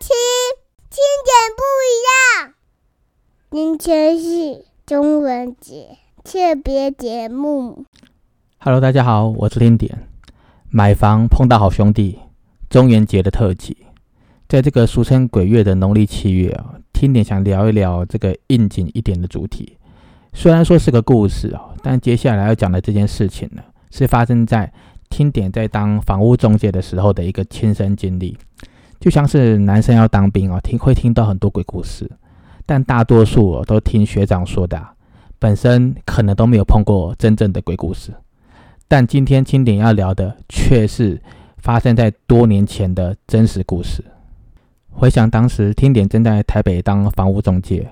听听点不一样，今天是中文节特别节目。Hello，大家好，我是听点。买房碰到好兄弟，中元节的特辑，在这个俗称鬼月的农历七月啊，听点想聊一聊这个应景一点的主题。虽然说是个故事啊，但接下来要讲的这件事情呢，是发生在听点在当房屋中介的时候的一个亲身经历。就像是男生要当兵哦，听会听到很多鬼故事，但大多数哦都听学长说的、本身可能都没有碰过真正的鬼故事。但今天清点要聊的却是发生在多年前的真实故事。回想当时听点正在台北当房屋中介，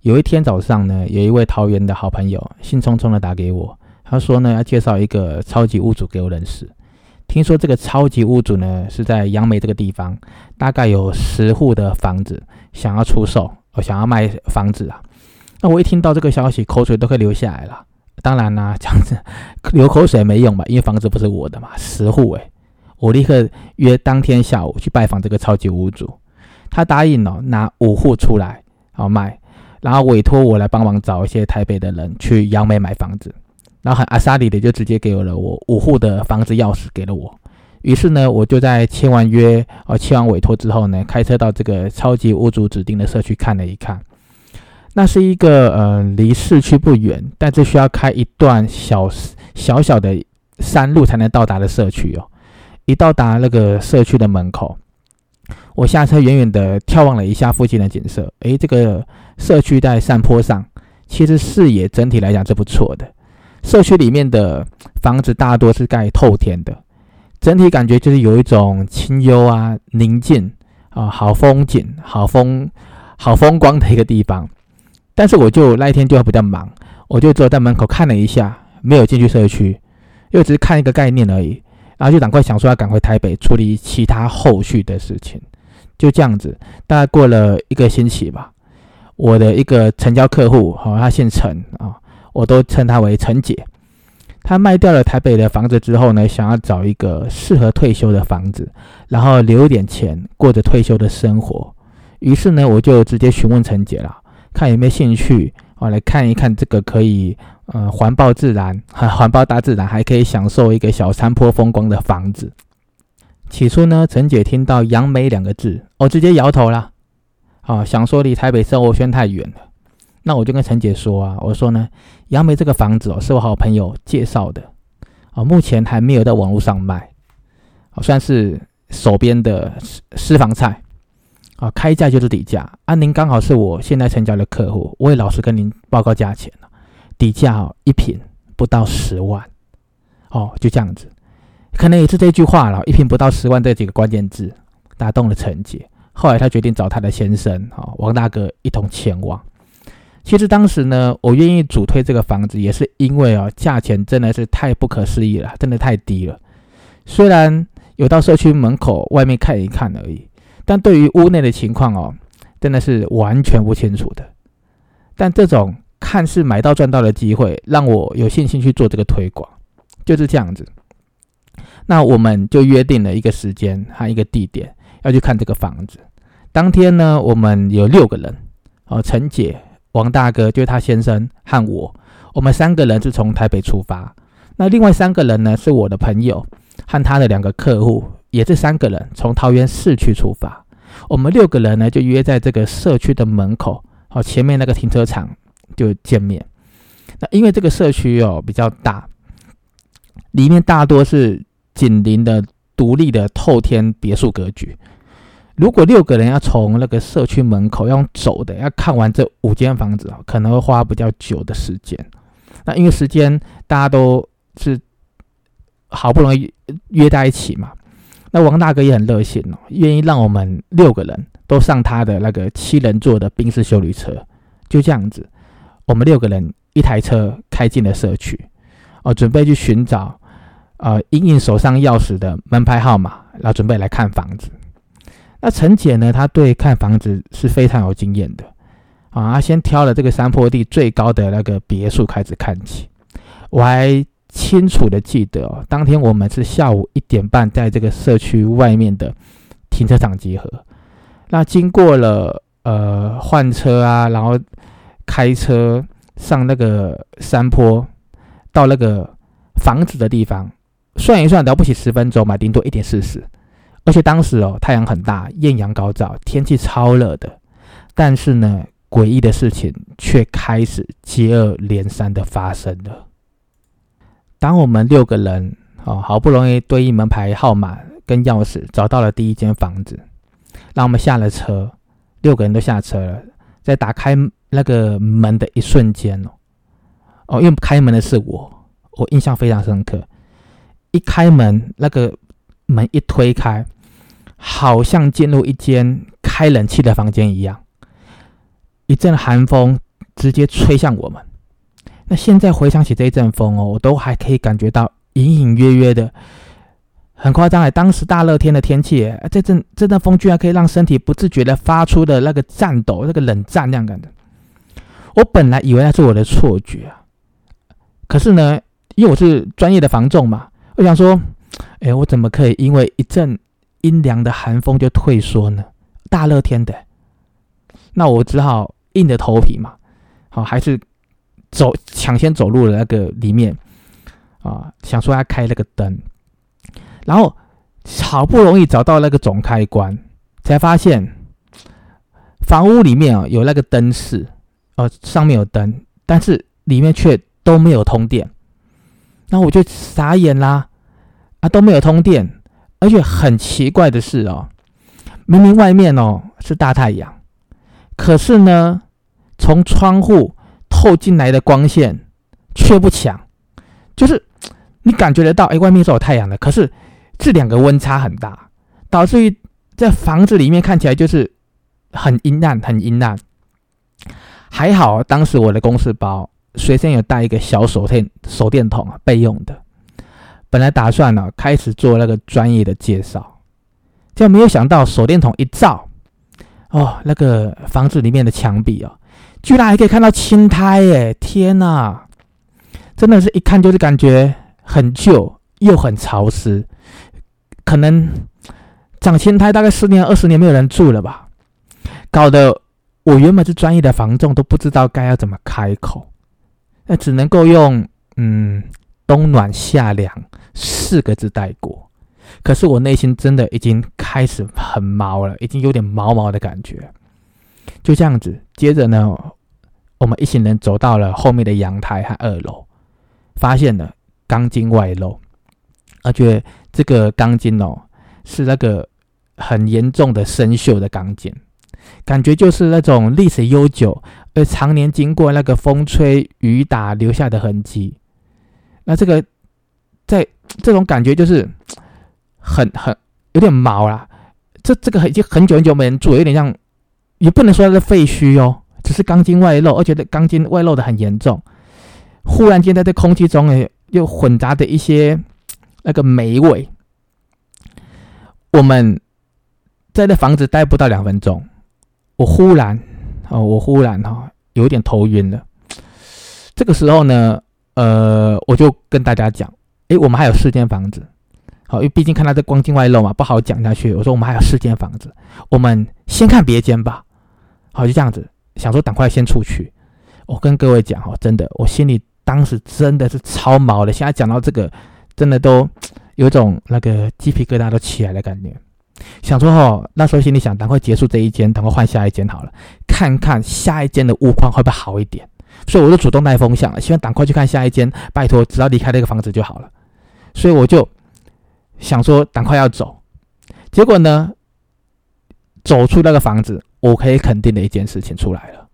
有一天早上呢，有一位桃园的好朋友兴冲冲的打给我，他说呢要介绍一个超级屋主给我认识。听说这个超级屋主呢是在杨梅这个地方，大概有十户的房子想要出售，我想要卖房子啊。那我一听到这个消息，口水都快流下来了。当然啦、这样子流口水没用吧，因为房子不是我的嘛，十户诶、我立刻约当天下午去拜访这个超级屋主，他答应哦拿五户出来好卖，然后委托我来帮忙找一些台北的人去杨梅买房子，然后阿萨里的就直接给了我五户的房子钥匙给了我，于是呢我就在签完约哦签完委托之后呢，开车到这个超级屋主指定的社区看了一看。那是一个呃离市区不远，但是需要开一段小小小的山路才能到达的社区哦。一到达那个社区的门口，我下车远远的眺望了一下附近的景色。诶，这个社区在山坡上，其实视野整体来讲是不错的。社区里面的房子大多是盖透天的，整体感觉就是有一种清幽啊、宁静啊、好风景、好风、好风光的一个地方。但是我就那一天就比较忙，我就只有在门口看了一下，没有进去社区，因为只是看一个概念而已，然后就赶快想说要赶回台北处理其他后续的事情，就这样子，大概过了一个星期吧，我的一个成交客户，好、他姓陈啊，我都称她为陈姐，她卖掉了台北的房子之后呢，想要找一个适合退休的房子，然后留一点钱过着退休的生活，于是呢，我就直接询问陈姐了。看有没有兴趣哦，来看一看这个可以呃环抱自然、环抱大自然，还可以享受一个小山坡风光的房子。起初呢，陈姐听到“杨梅”两个字，哦，直接摇头啦，啊，想说离台北生活圈太远了。那我就跟陈姐说啊，我说呢，杨梅这个房子哦，是我好朋友介绍的，哦，目前还没有在网络上卖，哦，算是手边的私私房菜。啊，开价就是底价啊！您刚好是我现在成交的客户，我也老实跟您报告价钱了，底价哦，一平不到十万，哦，就这样子，可能也是这句话了，一平不到十万这几个关键字打动了陈姐。后来她决定找她的先生，哦，王大哥一同前往。其实当时呢，我愿意主推这个房子，也是因为哦，价钱真的是太不可思议了，真的太低了。虽然有到社区门口外面看一看而已。但对于屋内的情况哦，真的是完全不清楚的。但这种看似买到赚到的机会，让我有信心去做这个推广，就是这样子。那我们就约定了一个时间和一个地点，要去看这个房子。当天呢，我们有六个人，哦，陈姐、王大哥就是他先生和我，我们三个人是从台北出发。那另外三个人呢，是我的朋友和他的两个客户。也是三个人从桃园市区出发，我们六个人呢就约在这个社区的门口，好前面那个停车场就见面。那因为这个社区哦比较大，里面大多是紧邻的独立的透天别墅格局。如果六个人要从那个社区门口要走的，要看完这五间房子啊，可能会花比较久的时间。那因为时间大家都是好不容易约在一起嘛。那王大哥也很热心哦，愿意让我们六个人都上他的那个七人座的宾士修理车，就这样子，我们六个人一台车开进了社区，哦，准备去寻找，呃，英英手上钥匙的门牌号码，然后准备来看房子。那陈姐呢，她对看房子是非常有经验的，啊，她先挑了这个山坡地最高的那个别墅开始看起，我还。清楚的记得哦，当天我们是下午一点半在这个社区外面的停车场集合。那经过了呃换车啊，然后开车上那个山坡，到那个房子的地方，算一算了不起十分钟嘛，顶多一点四十。而且当时哦太阳很大，艳阳高照，天气超热的。但是呢，诡异的事情却开始接二连三的发生了。当我们六个人哦好不容易对应门牌号码跟钥匙，找到了第一间房子，让我们下了车，六个人都下车了，在打开那个门的一瞬间哦哦，因为开门的是我，我印象非常深刻。一开门，那个门一推开，好像进入一间开冷气的房间一样。一阵寒风直接吹向我们。那现在回想起这一阵风哦，我都还可以感觉到隐隐约约的，很夸张哎！当时大热天的天气，这阵这阵风居然可以让身体不自觉的发出的那个颤抖、那个冷战那样感的。我本来以为那是我的错觉啊，可是呢，因为我是专业的防重嘛，我想说，哎，我怎么可以因为一阵阴凉的寒风就退缩呢？大热天的。那我只好硬着头皮嘛，好还是走抢先走入了那个里面啊，想说要开那个灯，然后好不容易找到那个总开关，才发现房屋里面啊有那个灯饰哦，上面有灯，但是里面却都没有通电，那我就傻眼啦啊都没有通电，而且很奇怪的是哦，明明外面哦是大太阳。可是呢，从窗户透进来的光线却不强，就是你感觉得到，哎，外面是有太阳的，可是这两个温差很大，导致于在房子里面看起来就是很阴暗，很阴暗。还好当时我的公事包随身有带一个小手电手电筒，备用的。本来打算呢开始做那个专业的介绍，就没有想到手电筒一照。哦，那个房子里面的墙壁哦，居然还可以看到青苔耶！天哪，真的是一看就是感觉很旧又很潮湿，可能长青苔大概十年二十年没有人住了吧，搞得我原本是专业的房仲都不知道该要怎么开口，那只能够用嗯冬暖夏凉四个字带过。可是我内心真的已经开始很毛了，已经有点毛毛的感觉。就这样子，接着呢，我们一行人走到了后面的阳台和二楼，发现了钢筋外露，而且这个钢筋哦是那个很严重的生锈的钢筋，感觉就是那种历史悠久而常年经过那个风吹雨打留下的痕迹。那这个在这种感觉就是。很很有点毛啦，这这个已经很久很久没人住，有点像，也不能说它是废墟哦，只是钢筋外露，而且钢筋外露的很严重。忽然间在这空气中诶，又混杂着一些那个霉味。我们在那房子待不到两分钟，我忽然哦，我忽然哈有点头晕了。这个时候呢，呃，我就跟大家讲，诶，我们还有四间房子。好，因为毕竟看他这光境外露嘛，不好讲下去。我说我们还有四间房子，我们先看别间吧。好，就这样子，想说赶快先出去。我跟各位讲哦，真的，我心里当时真的是超毛的。现在讲到这个，真的都 有种那个鸡皮疙瘩都起来的感觉。想说哦，那时候心里想，赶快结束这一间，赶快换下一间好了，看看下一间的屋况会不会好一点。所以我就主动带风向了，希望赶快去看下一间，拜托，只要离开那个房子就好了。所以我就。想说赶快要走，结果呢，走出那个房子，我可以肯定的一件事情出来了：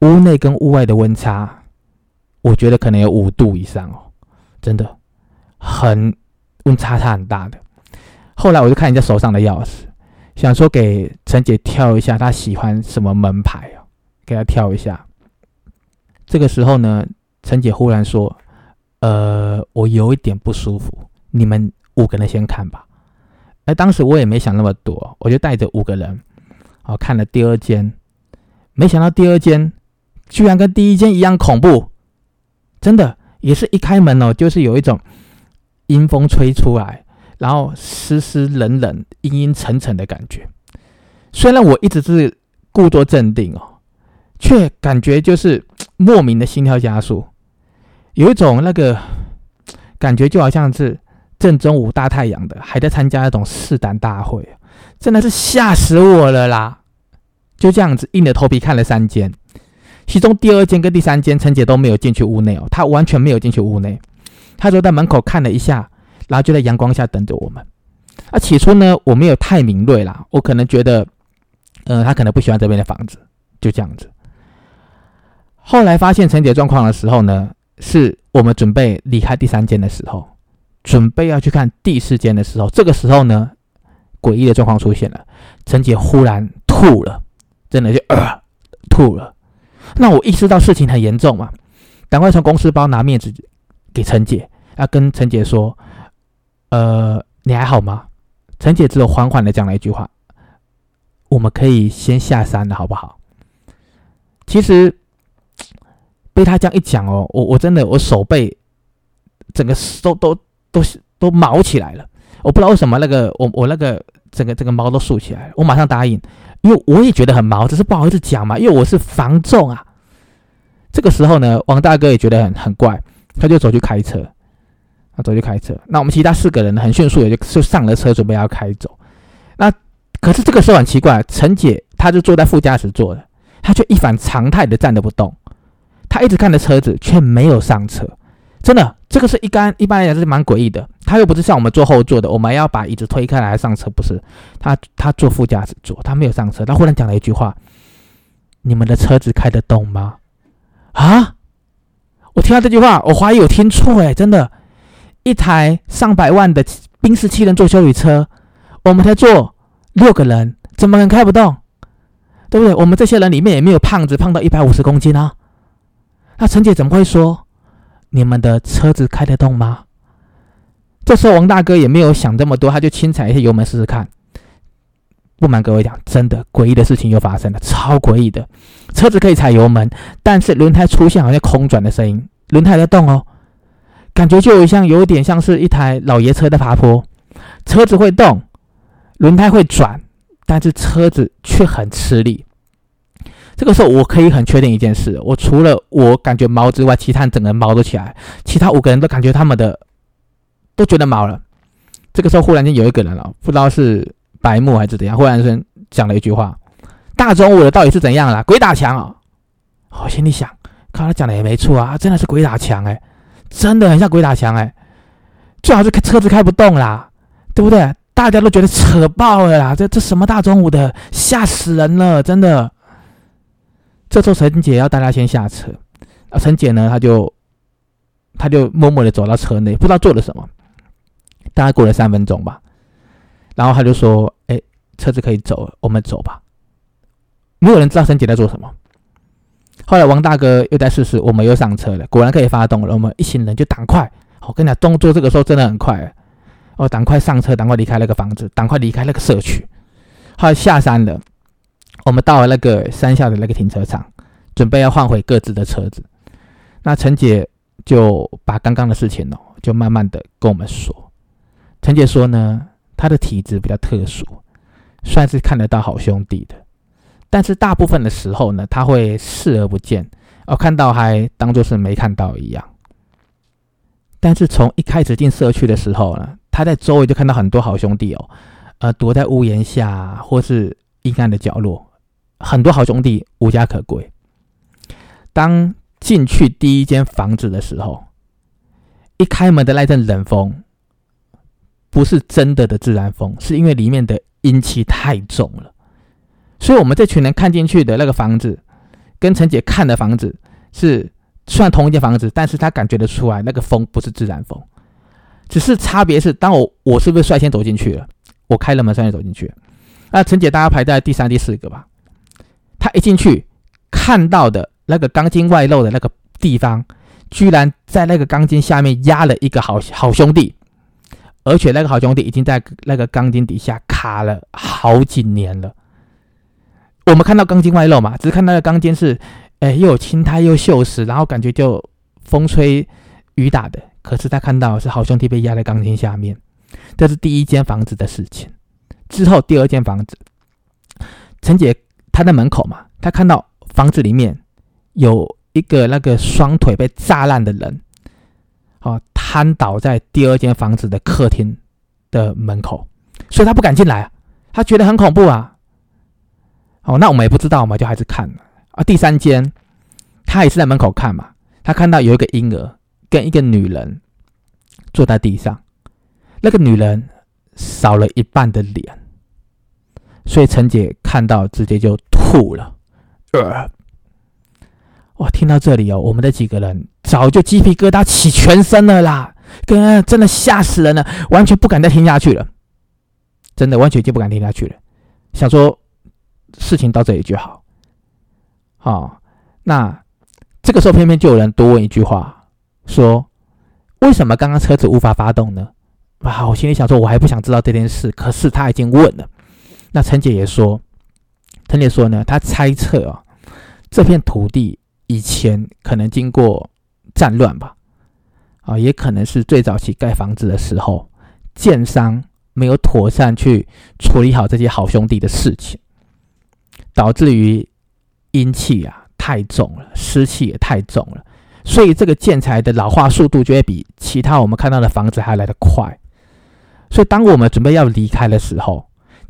屋内跟屋外的温差，我觉得可能有五度以上哦，真的很温差差很大的。后来我就看人家手上的钥匙，想说给陈姐挑一下，她喜欢什么门牌哦，给她挑一下。这个时候呢，陈姐忽然说：“呃，我有一点不舒服，你们。”五个人先看吧，哎，当时我也没想那么多，我就带着五个人，哦，看了第二间，没想到第二间居然跟第一间一样恐怖，真的也是一开门哦，就是有一种阴风吹出来，然后湿湿冷冷、阴阴沉沉的感觉，虽然我一直是故作镇定哦，却感觉就是莫名的心跳加速，有一种那个 感觉就好像是正中午大太阳的，还在参加那种试胆大会，真的是吓死我了啦！就这样子硬着头皮看了三间，其中第二间跟第三间陈姐都没有进去屋内哦，她完全没有进去屋内，她就在门口看了一下，然后就在阳光下等着我们。啊，起初呢，我没有太敏锐啦，我可能觉得，呃，他可能不喜欢这边的房子，就这样子。后来发现陈姐状况的时候呢，是我们准备离开第三间的时候，准备要去看第四间的时候，这个时候呢，诡异的状况出现了，陈姐忽然吐了，真的就呃吐了。那我意识到事情很严重嘛，赶快从公司包拿面纸给陈姐，要跟陈姐说，呃。你还好吗？陈姐只有缓缓的讲了一句话：“我们可以先下山了，好不好？”其实被他这样一讲哦，我我真的我手背整个都都都都毛起来了。我不知道为什么那个我我那个整个这个毛都竖起来了。我马上答应，因为我也觉得很毛，只是不好意思讲嘛，因为我是防重啊。这个时候呢，王大哥也觉得很很怪，他就走去开车。他走去开车，那我们其他四个人呢，很迅速的就就上了车，准备要开走。那可是这个时候很奇怪，陈姐她就坐在副驾驶座的，她却一反常态的站着不动，他一直看着车子，却没有上车。真的，这个是一般一般来讲是蛮诡异的。他又不是像我们坐后座的，我们要把椅子推开来上车，不是？他他坐副驾驶座，他没有上车。他忽然讲了一句话：“你们的车子开得动吗？”啊！我听到这句话，我怀疑我听错，哎，真的。一台上百万的宾士七人座修理车，我们才坐六个人，怎么能开不动？对不对？我们这些人里面也没有胖子，胖到一百五十公斤啊。那陈姐怎么会说你们的车子开得动吗？这时候王大哥也没有想这么多，他就轻踩一下油门试试看。不瞒各位讲，真的诡异的事情又发生了，超诡异的。车子可以踩油门，但是轮胎出现好像空转的声音，轮胎在动哦。感觉就像有点像是一台老爷车在爬坡，车子会动，轮胎会转，但是车子却很吃力。这个时候我可以很确定一件事：我除了我感觉毛之外，其他人整个人毛都起来，其他五个人都感觉他们的都觉得毛了。这个时候忽然间有一个人了，不知道是白目还是怎样，忽然间讲了一句话：“大中午的到底是怎样了？鬼打墙啊！”我心里想，看他讲的也没错啊，真的是鬼打墙哎。真的很像鬼打墙哎，最好是开车子开不动啦，对不对？大家都觉得扯爆了啦，这这什么大中午的，吓死人了，真的。这时候陈姐要大家先下车，啊，陈姐呢，她就她就默默的走到车内，不知道做了什么。大概过了三分钟吧，然后她就说：“哎，车子可以走了，我们走吧。”没有人知道陈姐在做什么。后来王大哥又在试试，我们又上车了，果然可以发动了。我们一行人就赶快，我跟你讲，动作这个时候真的很快哦，赶快上车，赶快离开那个房子，赶快离开那个社区。后来下山了，我们到了那个山下的那个停车场，准备要换回各自的车子。那陈姐就把刚刚的事情哦，就慢慢的跟我们说。陈姐说呢，她的体质比较特殊，算是看得到好兄弟的。但是大部分的时候呢，他会视而不见，哦，看到还当做是没看到一样。但是从一开始进社区的时候呢，她在周围就看到很多好兄弟哦，呃，躲在屋檐下或是阴暗的角落，很多好兄弟无家可归。当进去第一间房子的时候，一开门的那阵冷风，不是真的的自然风，是因为里面的阴气太重了。所以，我们这群人看进去的那个房子，跟陈姐看的房子是算同一间房子，但是他感觉得出来，那个风不是自然风，只是差别是，当我我是不是率先走进去了？我开了门，率先走进去。那陈姐大概排在第三、第四个吧。他一进去看到的那个钢筋外露的那个地方，居然在那个钢筋下面压了一个好好兄弟，而且那个好兄弟已经在那个钢筋底下卡了好几年了。我们看到钢筋外露嘛，只是看到的钢筋是，哎，又有青苔又锈蚀，然后感觉就风吹雨打的。可是他看到是好兄弟被压在钢筋下面，这是第一间房子的事情。之后第二间房子，陈姐他在门口嘛，他看到房子里面有一个那个双腿被炸烂的人，哦，瘫倒在第二间房子的客厅的门口，所以他不敢进来啊，她觉得很恐怖啊。哦，那我们也不知道嘛，就还是看了啊。第三间，他也是在门口看嘛，他看到有一个婴儿跟一个女人坐在地上，那个女人少了一半的脸。所以陈姐看到直接就吐了，呃，哇！听到这里哦，我们的几个人早就鸡皮疙瘩起全身了啦，跟真的吓死人了，完全不敢再听下去了，真的完全就不敢听下去了，想说事情到这里就好。好，那这个时候偏偏就有人多问一句话，说为什么刚刚车子无法发动呢？啊，我心里想说，我还不想知道这件事，可是他已经问了。那陈姐也说，陈姐说呢，她猜测啊，这片土地以前可能经过战乱吧，啊，也可能是最早期盖房子的时候，建商没有妥善去处理好这些好兄弟的事情，导致于阴气啊太重了，湿气也太重了，所以这个建材的老化速度就会比其他我们看到的房子还来得快，所以当我们准备要离开的时候。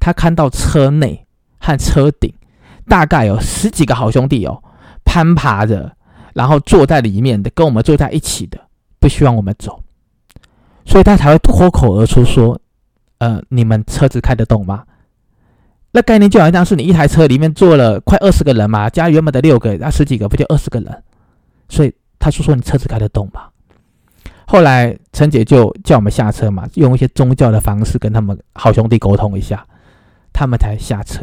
他看到车内和车顶大概有十几个好兄弟哦，攀爬着，然后坐在里面的，跟我们坐在一起的，不希望我们走，所以他才会脱口而出说：“呃，你们车子开得动吗？”那概念就好像是你一台车里面坐了快二十个人嘛，加原本的六个，那十几个不就二十个人？所以他说：“说你车子开得动吗？”后来陈姐就叫我们下车嘛，用一些宗教的方式跟他们好兄弟沟通一下。他们才下车，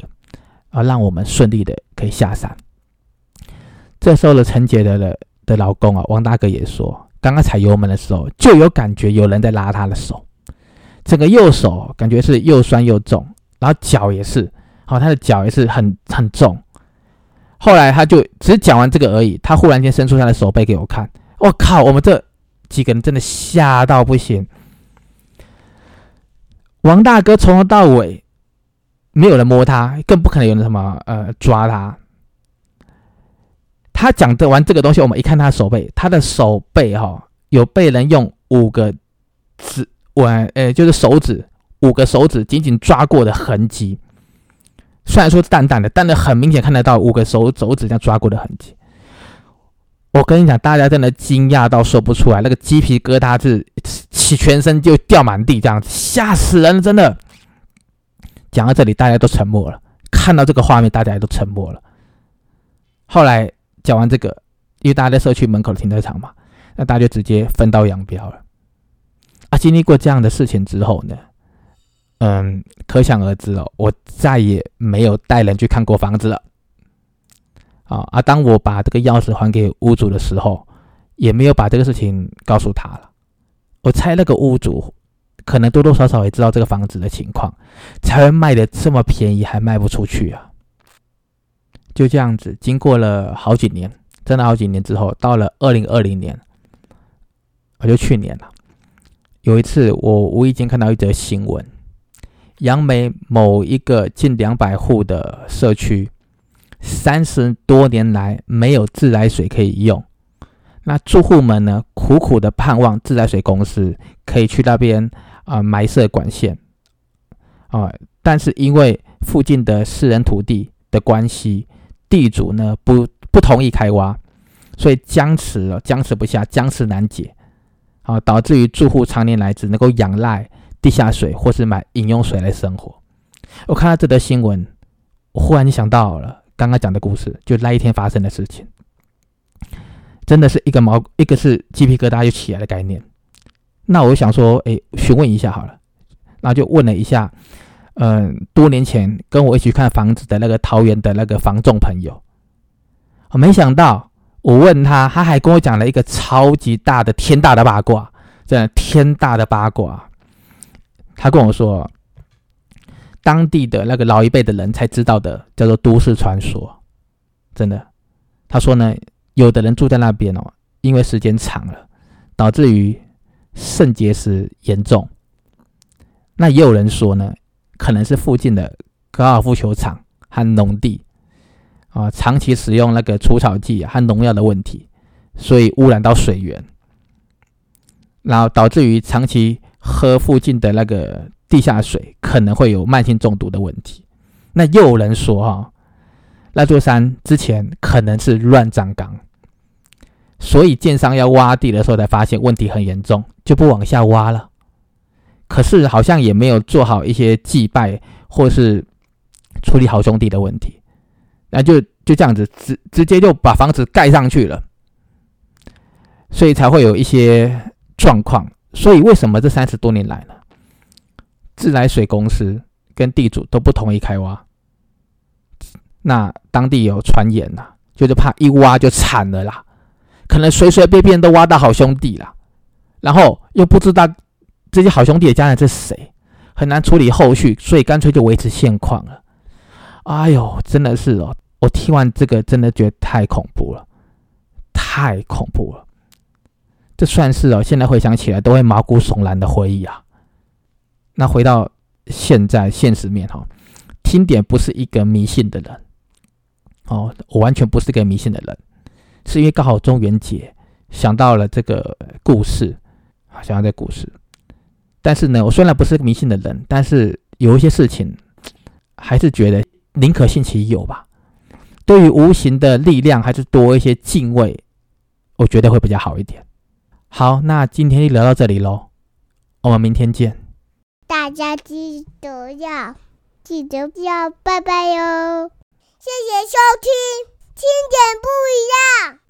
啊，让我们顺利的可以下山。这时候的陈杰的的的老公啊，王大哥也说，刚刚踩油门的时候就有感觉有人在拉他的手，整个右手感觉是又酸又重，然后脚也是，好，他的脚也是很很重。后来他就只是讲完这个而已，他忽然间伸出他的手背给我看，我靠，我们这几个人真的吓到不行。王大哥从头到尾。没有人摸他，更不可能有人什么呃抓他。他讲的完这个东西，我们一看他的手背，他的手背哈有被人用五个指腕，呃，就是手指五个手指紧紧抓过的痕迹。虽然说淡淡的，但是很明显看得到五个手手指这样抓过的痕迹。我跟你讲，大家真的惊讶到说不出来，那个鸡皮疙瘩是起全身就掉满地，这样子吓死人，真的。讲到这里，大家都沉默了。看到这个画面，大家都沉默了。后来讲完这个，因为大家在社区门口的停车场嘛，那大家就直接分道扬镳了。啊，经历过这样的事情之后呢，嗯，可想而知哦，我再也没有带人去看过房子了。啊啊！当我把这个钥匙还给屋主的时候，也没有把这个事情告诉他了。我猜那个屋主。可能多多少少也知道这个房子的情况，才会卖的这么便宜，还卖不出去啊！就这样子，经过了好几年，真的好几年之后，到了二零二零年，我就去年了。有一次，我无意间看到一则新闻：杨梅某一个近两百户的社区，三十多年来没有自来水可以用。那住户们呢，苦苦的盼望自来水公司可以去那边。啊，埋设管线啊，但是因为附近的私人土地的关系，地主呢不不同意开挖，所以僵持了，僵持不下，僵持难解啊，导致于住户常年来只能够仰赖地下水或是买饮用水来生活。我看到这则新闻，我忽然想到了刚刚讲的故事，就那一天发生的事情，真的是一个毛，一个是鸡皮疙瘩就起来的概念。那我想说，哎，询问一下好了，那就问了一下，嗯，多年前跟我一起看房子的那个桃园的那个房仲朋友，我没想到，我问他，他还跟我讲了一个超级大的天大的八卦，真的天大的八卦。他跟我说，当地的那个老一辈的人才知道的，叫做都市传说，真的。他说呢，有的人住在那边哦，因为时间长了，导致于。肾结石严重，那也有人说呢，可能是附近的高尔夫球场和农地啊，长期使用那个除草剂和农药的问题，所以污染到水源，然后导致于长期喝附近的那个地下水可能会有慢性中毒的问题。那又有人说哈，那座山之前可能是乱葬岗，所以建商要挖地的时候才发现问题很严重，就不往下挖了。可是好像也没有做好一些祭拜或是处理好兄弟的问题，那就就这样子直直接就把房子盖上去了，所以才会有一些状况。所以为什么这三十多年来呢，自来水公司跟地主都不同意开挖？那当地有传言呐，就是怕一挖就惨了啦，可能随随便便都挖到好兄弟了，然后又不知道。这些好兄弟的家人是谁？很难处理后续，所以干脆就维持现况了。哎呦，真的是哦！我听完这个，真的觉得太恐怖了，太恐怖了。这算是哦，现在回想起来都会毛骨悚然的回忆啊。那回到现在现实面哈，听点不是一个迷信的人哦，我完全不是个迷信的人，是因为刚好中元节想到了这个故事，想到这故事。但是呢，我虽然不是迷信的人，但是有一些事情，还是觉得宁可信其有吧。对于无形的力量，还是多一些敬畏，我觉得会比较好一点。好，那今天就聊到这里喽，我们明天见。大家记得要记得要拜拜哟！谢谢收听，听点不一样。